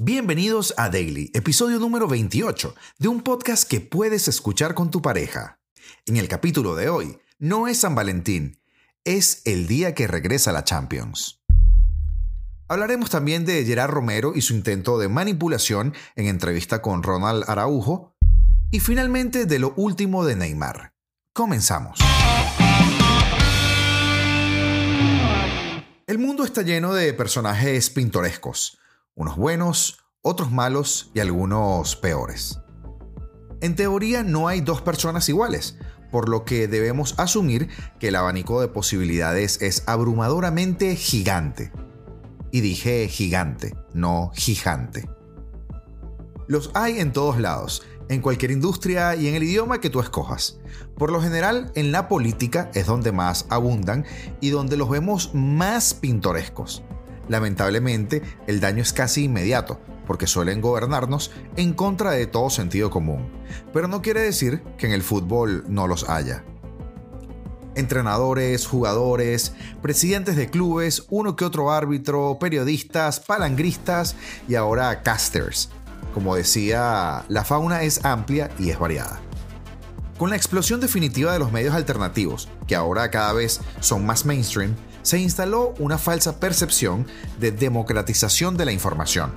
Bienvenidos a Daily, episodio número 28 de un podcast que puedes escuchar con tu pareja. En el capítulo de hoy, no es San Valentín, es el día que regresa la Champions. Hablaremos también de Gerard Romero y su intento de manipulación en entrevista con Ronald Araujo. Y finalmente de lo último de Neymar. Comenzamos. El mundo está lleno de personajes pintorescos unos buenos, otros malos y algunos peores. En teoría no hay dos personas iguales, por lo que debemos asumir que el abanico de posibilidades es abrumadoramente gigante. Y dije gigante, no gigante. Los hay en todos lados, en cualquier industria y en el idioma que tú escojas. Por lo general, en la política es donde más abundan y donde los vemos más pintorescos. Lamentablemente, el daño es casi inmediato, porque suelen gobernarnos en contra de todo sentido común, pero no quiere decir que en el fútbol no los haya. Entrenadores, jugadores, presidentes de clubes, uno que otro árbitro, periodistas, palangristas y ahora casters. Como decía, la fauna es amplia y es variada. Con la explosión definitiva de los medios alternativos, que ahora cada vez son más mainstream, se instaló una falsa percepción de democratización de la información,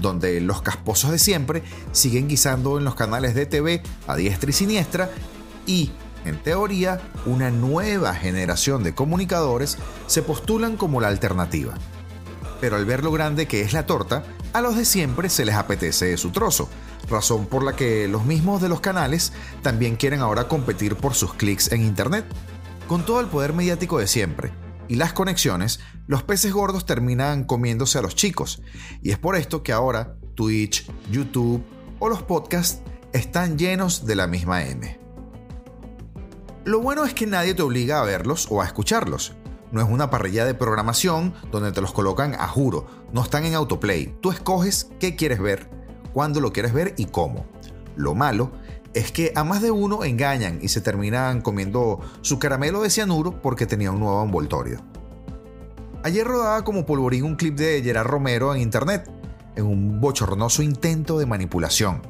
donde los casposos de siempre siguen guisando en los canales de TV a diestra y siniestra y, en teoría, una nueva generación de comunicadores se postulan como la alternativa. Pero al ver lo grande que es la torta, a los de siempre se les apetece su trozo, razón por la que los mismos de los canales también quieren ahora competir por sus clics en Internet. Con todo el poder mediático de siempre, y las conexiones, los peces gordos terminan comiéndose a los chicos. Y es por esto que ahora Twitch, YouTube o los podcasts están llenos de la misma M. Lo bueno es que nadie te obliga a verlos o a escucharlos. No es una parrilla de programación donde te los colocan a juro, no están en autoplay. Tú escoges qué quieres ver, cuándo lo quieres ver y cómo. Lo malo es que a más de uno engañan y se terminan comiendo su caramelo de cianuro porque tenía un nuevo envoltorio. Ayer rodaba como polvorín un clip de Gerard Romero en internet, en un bochornoso intento de manipulación,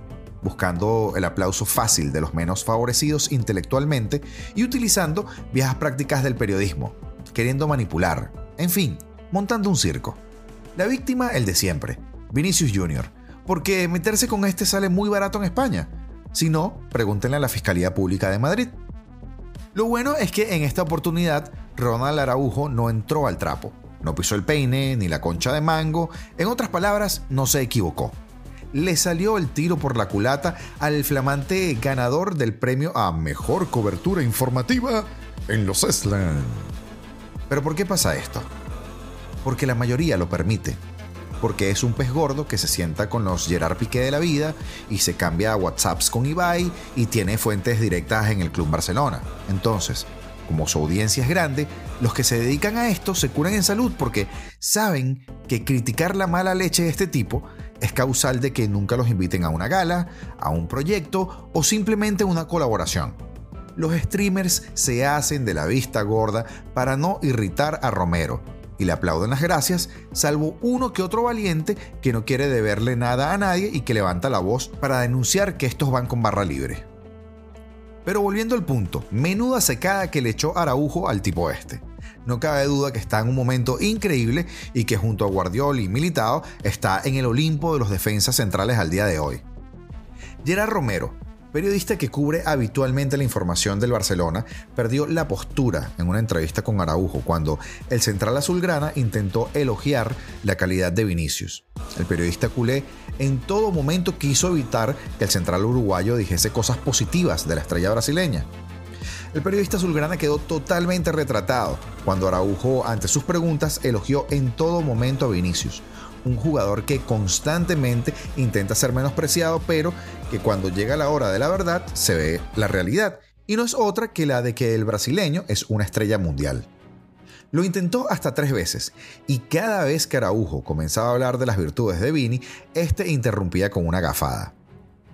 buscando el aplauso fácil de los menos favorecidos intelectualmente y utilizando viejas prácticas del periodismo, queriendo manipular, en fin, montando un circo. La víctima, el de siempre, Vinicius Jr., porque meterse con este sale muy barato en España si no, pregúntenle a la Fiscalía Pública de Madrid. Lo bueno es que en esta oportunidad Ronald Araujo no entró al trapo, no pisó el peine ni la concha de mango, en otras palabras, no se equivocó. Le salió el tiro por la culata al flamante ganador del premio a Mejor Cobertura Informativa en los Eslan. Pero ¿por qué pasa esto? Porque la mayoría lo permite porque es un pez gordo que se sienta con los Gerard Piqué de la vida y se cambia a WhatsApps con Ibai y tiene fuentes directas en el Club Barcelona. Entonces, como su audiencia es grande, los que se dedican a esto se curan en salud porque saben que criticar la mala leche de este tipo es causal de que nunca los inviten a una gala, a un proyecto o simplemente una colaboración. Los streamers se hacen de la vista gorda para no irritar a Romero y le aplauden las gracias, salvo uno que otro valiente que no quiere deberle nada a nadie y que levanta la voz para denunciar que estos van con barra libre. Pero volviendo al punto, menuda secada que le echó Araujo al tipo este. No cabe duda que está en un momento increíble y que junto a Guardiola y Militao está en el Olimpo de los defensas centrales al día de hoy. Gerard Romero, periodista que cubre habitualmente la información del Barcelona, perdió la postura en una entrevista con Araujo cuando el central azulgrana intentó elogiar la calidad de Vinicius. El periodista culé en todo momento quiso evitar que el central uruguayo dijese cosas positivas de la estrella brasileña. El periodista azulgrana quedó totalmente retratado cuando Araujo, ante sus preguntas, elogió en todo momento a Vinicius, un jugador que constantemente intenta ser menospreciado, pero que cuando llega la hora de la verdad se ve la realidad, y no es otra que la de que el brasileño es una estrella mundial. Lo intentó hasta tres veces, y cada vez que Araujo comenzaba a hablar de las virtudes de Vini, este interrumpía con una gafada.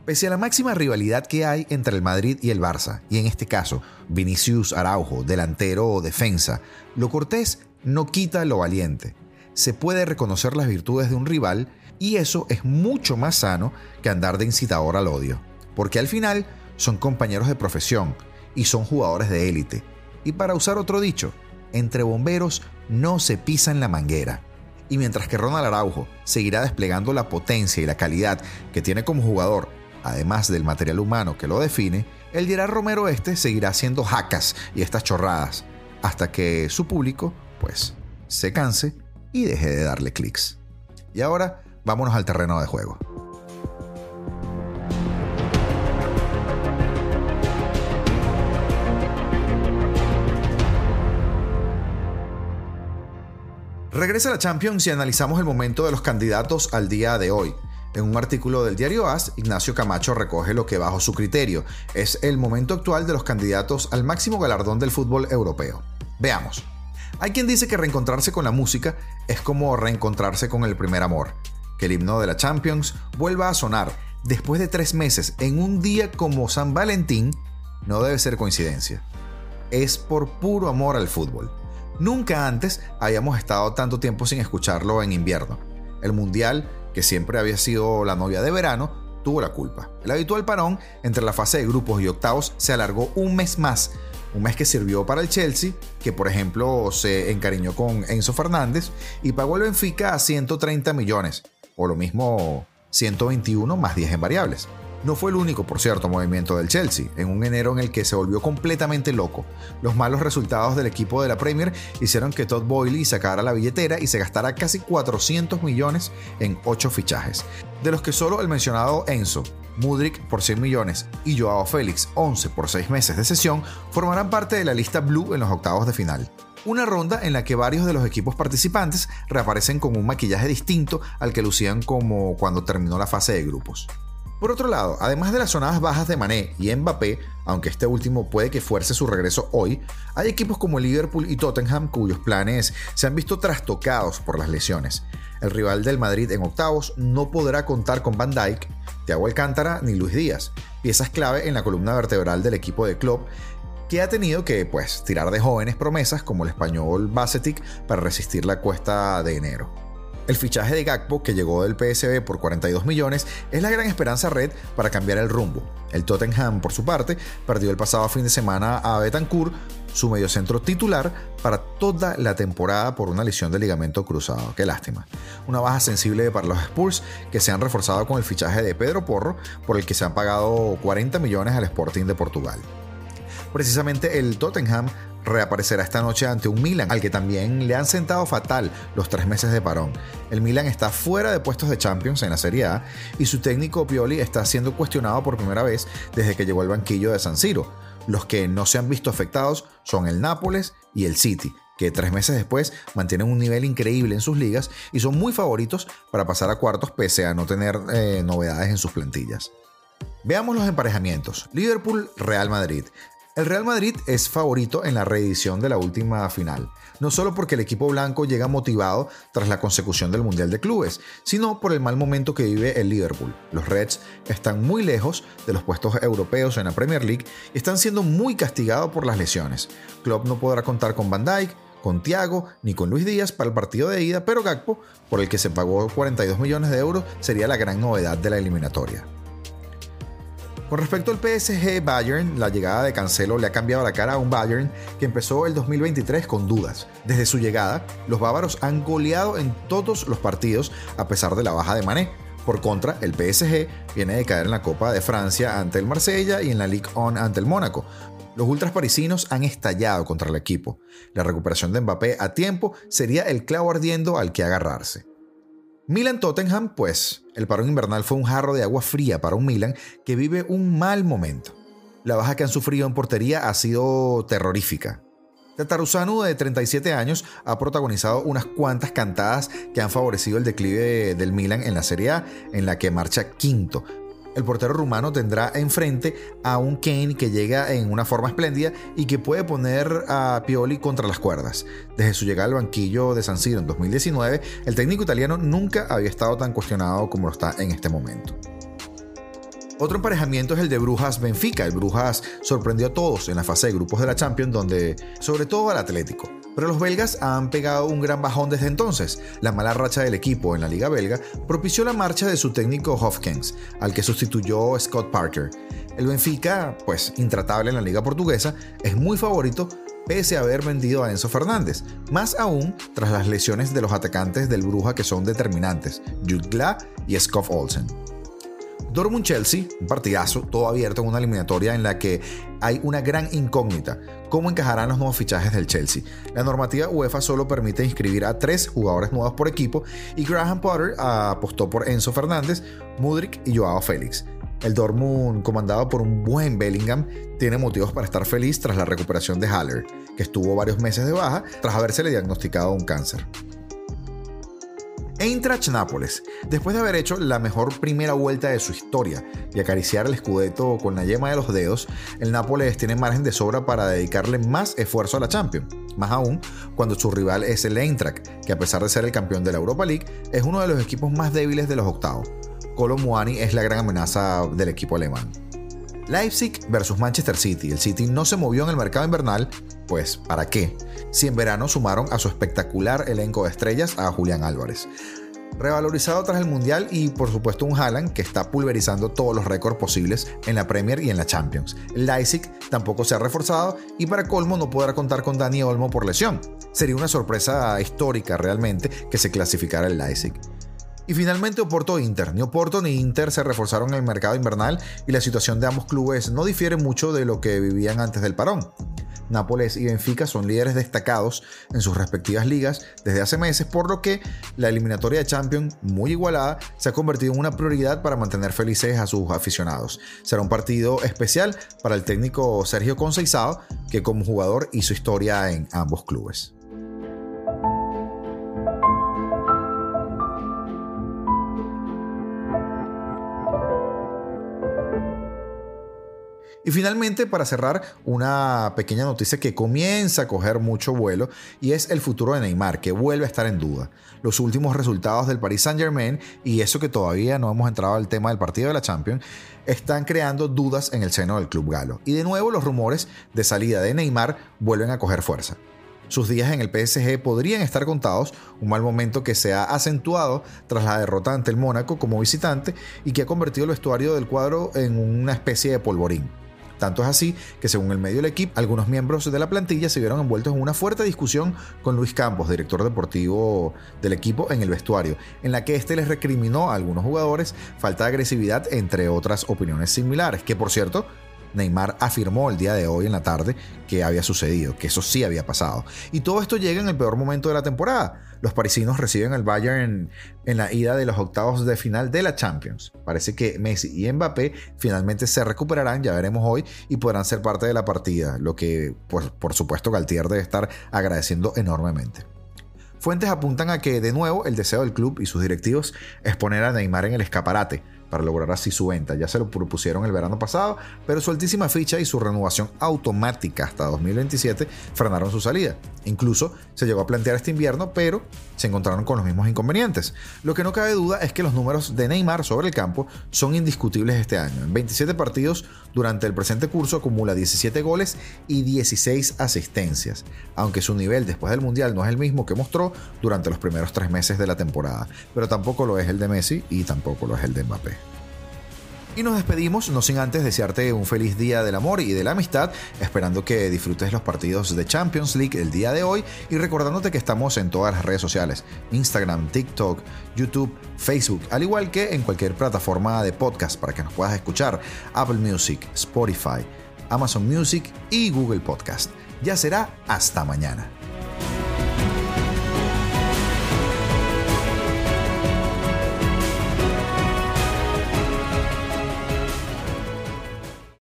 Pese a la máxima rivalidad que hay entre el Madrid y el Barça, y en este caso Vinicius Araujo, delantero o defensa, lo cortés no quita lo valiente se puede reconocer las virtudes de un rival, Y eso es mucho más sano que andar de incitador al odio, porque al final son compañeros de profesión y son jugadores de élite. Y para usar otro dicho, entre bomberos no se pisa en la manguera. Y mientras que Ronald Araujo seguirá desplegando la potencia y la calidad que tiene como jugador, además del material humano que lo define, el Gerard Romero este seguirá haciendo jacas y estas chorradas, hasta que su público, pues, se canse y deje de darle clics. Y ahora, vámonos al terreno de juego. Regresa la Champions y analizamos el momento de los candidatos al día de hoy. En un artículo del diario AS, Ignacio Camacho recoge lo que bajo su criterio es el momento actual de los candidatos al máximo galardón del fútbol europeo. Veamos. Hay quien dice que reencontrarse con la música es como reencontrarse con el primer amor, que el himno de la Champions vuelva a sonar después de tres meses en un día como San Valentín no debe ser coincidencia. Es por puro amor al fútbol. Nunca antes habíamos estado tanto tiempo sin escucharlo en invierno. El Mundial, que siempre había sido la novia de verano, tuvo la culpa. El habitual parón entre la fase de grupos y octavos se alargó un mes más, un mes que sirvió para el Chelsea, que por ejemplo se encariñó con Enzo Fernández y pagó el Benfica a 130 millones, o lo mismo 121 más 10 en variables. No fue el único, por cierto, movimiento del Chelsea, en un enero en el que se volvió completamente loco. Los malos resultados del equipo de la Premier hicieron que Todd Boyle sacara la billetera y se gastara casi 400 millones en 8 fichajes, de los que solo el mencionado Enzo, Mudrik por 100 millones y Joao Félix 11 por 6 meses de sesión formarán parte de la lista Blue en los octavos de final. Una ronda en la que varios de los equipos participantes reaparecen con un maquillaje distinto al que lucían como cuando terminó la fase de grupos. Por otro lado, además de las sonadas bajas de Mané y Mbappé, aunque este último puede que fuerce su regreso hoy, hay equipos como Liverpool y Tottenham cuyos planes se han visto trastocados por las lesiones. El rival del Madrid en octavos no podrá contar con Van Dijk, Thiago Alcántara ni Luis Díaz, piezas clave en la columna vertebral del equipo de club que ha tenido que pues, tirar de jóvenes promesas como el español Basetic para resistir la cuesta de enero. El fichaje de Gakpo, que llegó del PSB por 42 millones, es la gran esperanza red para cambiar el rumbo. El Tottenham, por su parte, perdió el pasado fin de semana a Betancourt, su mediocentro titular, para toda la temporada por una lesión de ligamento cruzado. Qué lástima. Una baja sensible para los Spurs, que se han reforzado con el fichaje de Pedro Porro, por el que se han pagado 40 millones al Sporting de Portugal. Precisamente el Tottenham reaparecerá esta noche ante un Milan, al que también le han sentado fatal los tres meses de parón. El Milan está fuera de puestos de Champions en la Serie A y su técnico Pioli está siendo cuestionado por primera vez desde que llegó al banquillo de San Siro. Los que no se han visto afectados son el Nápoles y el City, que tres meses después mantienen un nivel increíble en sus ligas y son muy favoritos para pasar a cuartos pese a no tener eh, novedades en sus plantillas. Veamos los emparejamientos. Liverpool-Real Madrid. El Real Madrid es favorito en la reedición de la última final, no solo porque el equipo blanco llega motivado tras la consecución del Mundial de Clubes, sino por el mal momento que vive el Liverpool. Los Reds están muy lejos de los puestos europeos en la Premier League y están siendo muy castigados por las lesiones. Klopp no podrá contar con Van Dijk, con Thiago ni con Luis Díaz para el partido de ida, pero Gakpo, por el que se pagó 42 millones de euros, sería la gran novedad de la eliminatoria. Con respecto al PSG Bayern, la llegada de Cancelo le ha cambiado la cara a un Bayern que empezó el 2023 con dudas. Desde su llegada, los bávaros han goleado en todos los partidos a pesar de la baja de Mané. Por contra, el PSG viene de caer en la Copa de Francia ante el Marsella y en la Ligue 1 ante el Mónaco. Los ultras parisinos han estallado contra el equipo. La recuperación de Mbappé a tiempo sería el clavo ardiendo al que agarrarse. Milan Tottenham, pues el parón invernal fue un jarro de agua fría para un Milan que vive un mal momento. La baja que han sufrido en portería ha sido terrorífica. Tataruzanu, de 37 años, ha protagonizado unas cuantas cantadas que han favorecido el declive del Milan en la Serie A, en la que marcha quinto, el portero rumano tendrá enfrente a un Kane que llega en una forma espléndida y que puede poner a Pioli contra las cuerdas. Desde su llegada al banquillo de San Siro en 2019, el técnico italiano nunca había estado tan cuestionado como lo está en este momento. Otro emparejamiento es el de Brujas Benfica. El Brujas sorprendió a todos en la fase de grupos de la Champions, donde sobre todo al Atlético. Pero los belgas han pegado un gran bajón desde entonces. La mala racha del equipo en la liga belga propició la marcha de su técnico Hofkens, al que sustituyó Scott Parker. El Benfica, pues intratable en la liga portuguesa, es muy favorito pese a haber vendido a Enzo Fernández, más aún tras las lesiones de los atacantes del Bruja que son determinantes, Jude Gla y Skoff Olsen. Dortmund-Chelsea, un partidazo, todo abierto en una eliminatoria en la que hay una gran incógnita. ¿Cómo encajarán los nuevos fichajes del Chelsea? La normativa UEFA solo permite inscribir a tres jugadores nuevos por equipo y Graham Potter apostó por Enzo Fernández, Mudrik y Joao Félix. El Dortmund, comandado por un buen Bellingham, tiene motivos para estar feliz tras la recuperación de Haller, que estuvo varios meses de baja tras habérsele diagnosticado un cáncer. Eintracht Nápoles, después de haber hecho la mejor primera vuelta de su historia y acariciar el escudeto con la yema de los dedos, el Nápoles tiene margen de sobra para dedicarle más esfuerzo a la Champions. Más aún cuando su rival es el Eintracht, que a pesar de ser el campeón de la Europa League, es uno de los equipos más débiles de los octavos. Colo Muani es la gran amenaza del equipo alemán. Leipzig versus Manchester City. El City no se movió en el mercado invernal, pues ¿para qué? Si en verano sumaron a su espectacular elenco de estrellas a Julián Álvarez. Revalorizado tras el Mundial y por supuesto un Haaland que está pulverizando todos los récords posibles en la Premier y en la Champions. Leipzig tampoco se ha reforzado y para colmo no podrá contar con Dani Olmo por lesión. Sería una sorpresa histórica realmente que se clasificara el Leipzig. Y finalmente Oporto Inter. Ni Oporto ni Inter se reforzaron en el mercado invernal y la situación de ambos clubes no difiere mucho de lo que vivían antes del parón. Nápoles y Benfica son líderes destacados en sus respectivas ligas desde hace meses, por lo que la eliminatoria de Champions, muy igualada, se ha convertido en una prioridad para mantener felices a sus aficionados. Será un partido especial para el técnico Sergio Conceizado, que como jugador hizo historia en ambos clubes. Y finalmente, para cerrar, una pequeña noticia que comienza a coger mucho vuelo y es el futuro de Neymar, que vuelve a estar en duda. Los últimos resultados del Paris Saint Germain y eso que todavía no hemos entrado al tema del partido de la Champions, están creando dudas en el seno del club galo. Y de nuevo los rumores de salida de Neymar vuelven a coger fuerza. Sus días en el PSG podrían estar contados, un mal momento que se ha acentuado tras la derrota ante el Mónaco como visitante y que ha convertido el vestuario del cuadro en una especie de polvorín. Tanto es así que según el medio del equipo, algunos miembros de la plantilla se vieron envueltos en una fuerte discusión con Luis Campos, director deportivo del equipo, en el vestuario, en la que este les recriminó a algunos jugadores falta de agresividad, entre otras opiniones similares, que por cierto Neymar afirmó el día de hoy en la tarde que había sucedido, que eso sí había pasado. Y todo esto llega en el peor momento de la temporada. Los parisinos reciben al Bayern en, la ida de los octavos de final de la Champions. Parece que Messi y Mbappé finalmente se recuperarán, ya veremos hoy, y podrán ser parte de la partida, lo que pues, por supuesto Galtier debe estar agradeciendo enormemente. Fuentes apuntan a que de nuevo el deseo del club y sus directivos es poner a Neymar en el escaparate para lograr así su venta. Ya se lo propusieron el verano pasado, pero su altísima ficha y su renovación automática hasta 2027 frenaron su salida. Incluso se llegó a plantear este invierno, pero se encontraron con los mismos inconvenientes. Lo que no cabe duda es que los números de Neymar sobre el campo son indiscutibles este año. En 27 partidos durante el presente curso acumula 17 goles y 16 asistencias, aunque su nivel después del Mundial no es el mismo que mostró durante los primeros tres meses de la temporada, pero tampoco lo es el de Messi y tampoco lo es el de Mbappé. Y nos despedimos, no sin antes desearte un feliz día del amor y de la amistad, esperando que disfrutes los partidos de Champions League el día de hoy y recordándote que estamos en todas las redes sociales, Instagram, TikTok, YouTube, Facebook, al igual que en cualquier plataforma de podcast para que nos puedas escuchar, Apple Music, Spotify, Amazon Music y Google Podcast. Ya será hasta mañana.